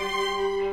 Música